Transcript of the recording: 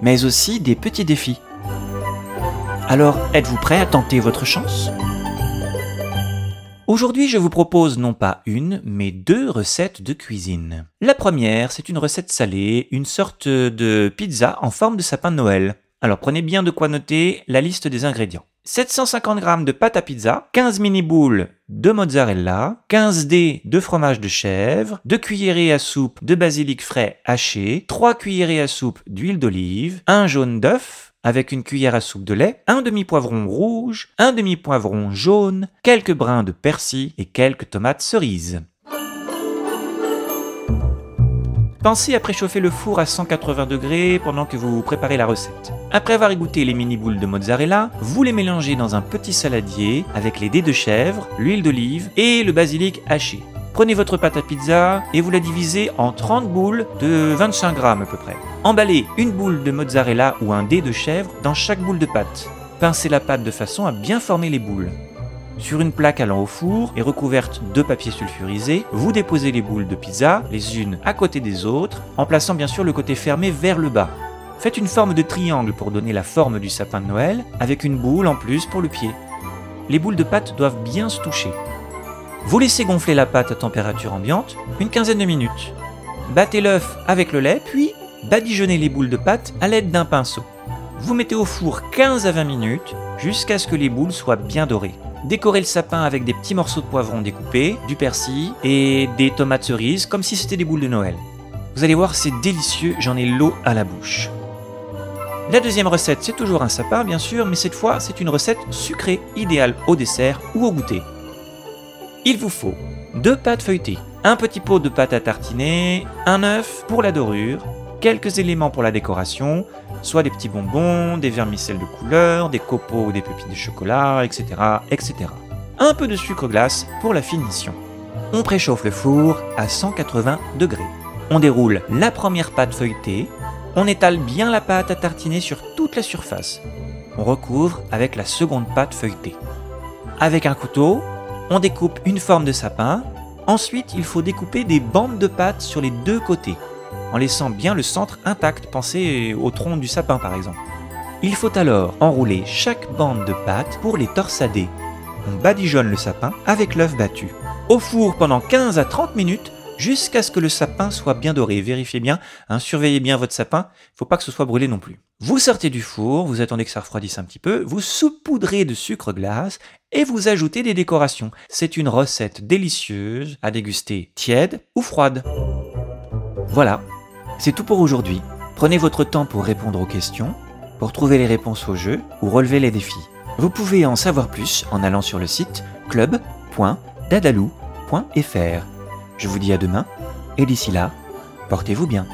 mais aussi des petits défis. Alors, êtes-vous prêt à tenter votre chance? Aujourd'hui, je vous propose non pas une, mais deux recettes de cuisine. La première, c'est une recette salée, une sorte de pizza en forme de sapin de Noël. Alors prenez bien de quoi noter la liste des ingrédients. 750 g de pâte à pizza, 15 mini boules de mozzarella, 15 dés de fromage de chèvre, 2 cuillerées à soupe de basilic frais haché, 3 cuillerées à soupe d'huile d'olive, un jaune d'œuf avec une cuillère à soupe de lait, un demi-poivron rouge, un demi-poivron jaune, quelques brins de persil et quelques tomates cerises. Pensez à préchauffer le four à 180 degrés pendant que vous préparez la recette. Après avoir égoutté les mini boules de mozzarella, vous les mélangez dans un petit saladier avec les dés de chèvre, l'huile d'olive et le basilic haché. Prenez votre pâte à pizza et vous la divisez en 30 boules de 25 grammes à peu près. Emballez une boule de mozzarella ou un dé de chèvre dans chaque boule de pâte. Pincez la pâte de façon à bien former les boules. Sur une plaque allant au four et recouverte de papier sulfurisé, vous déposez les boules de pizza, les unes à côté des autres, en plaçant bien sûr le côté fermé vers le bas. Faites une forme de triangle pour donner la forme du sapin de Noël, avec une boule en plus pour le pied. Les boules de pâte doivent bien se toucher. Vous laissez gonfler la pâte à température ambiante une quinzaine de minutes. Battez l'œuf avec le lait, puis badigeonnez les boules de pâte à l'aide d'un pinceau. Vous mettez au four 15 à 20 minutes jusqu'à ce que les boules soient bien dorées. Décorez le sapin avec des petits morceaux de poivron découpés, du persil et des tomates cerises comme si c'était des boules de Noël. Vous allez voir, c'est délicieux, j'en ai l'eau à la bouche. La deuxième recette, c'est toujours un sapin bien sûr, mais cette fois c'est une recette sucrée, idéale au dessert ou au goûter. Il vous faut deux pâtes feuilletées, un petit pot de pâte à tartiner, un œuf pour la dorure, quelques éléments pour la décoration, soit des petits bonbons, des vermicelles de couleur, des copeaux ou des pépites de chocolat, etc., etc. Un peu de sucre glace pour la finition. On préchauffe le four à 180 degrés. On déroule la première pâte feuilletée, on étale bien la pâte à tartiner sur toute la surface. On recouvre avec la seconde pâte feuilletée. Avec un couteau, on découpe une forme de sapin. Ensuite, il faut découper des bandes de pâte sur les deux côtés en laissant bien le centre intact, pensez au tronc du sapin par exemple. Il faut alors enrouler chaque bande de pâte pour les torsader. On badigeonne le sapin avec l'œuf battu. Au four pendant 15 à 30 minutes jusqu'à ce que le sapin soit bien doré. Vérifiez bien, hein, surveillez bien votre sapin, il ne faut pas que ce soit brûlé non plus. Vous sortez du four, vous attendez que ça refroidisse un petit peu, vous saupoudrez de sucre glace et vous ajoutez des décorations. C'est une recette délicieuse à déguster tiède ou froide. Voilà, c'est tout pour aujourd'hui. Prenez votre temps pour répondre aux questions, pour trouver les réponses au jeu ou relever les défis. Vous pouvez en savoir plus en allant sur le site club.dadalou.fr. Je vous dis à demain et d'ici là, portez-vous bien.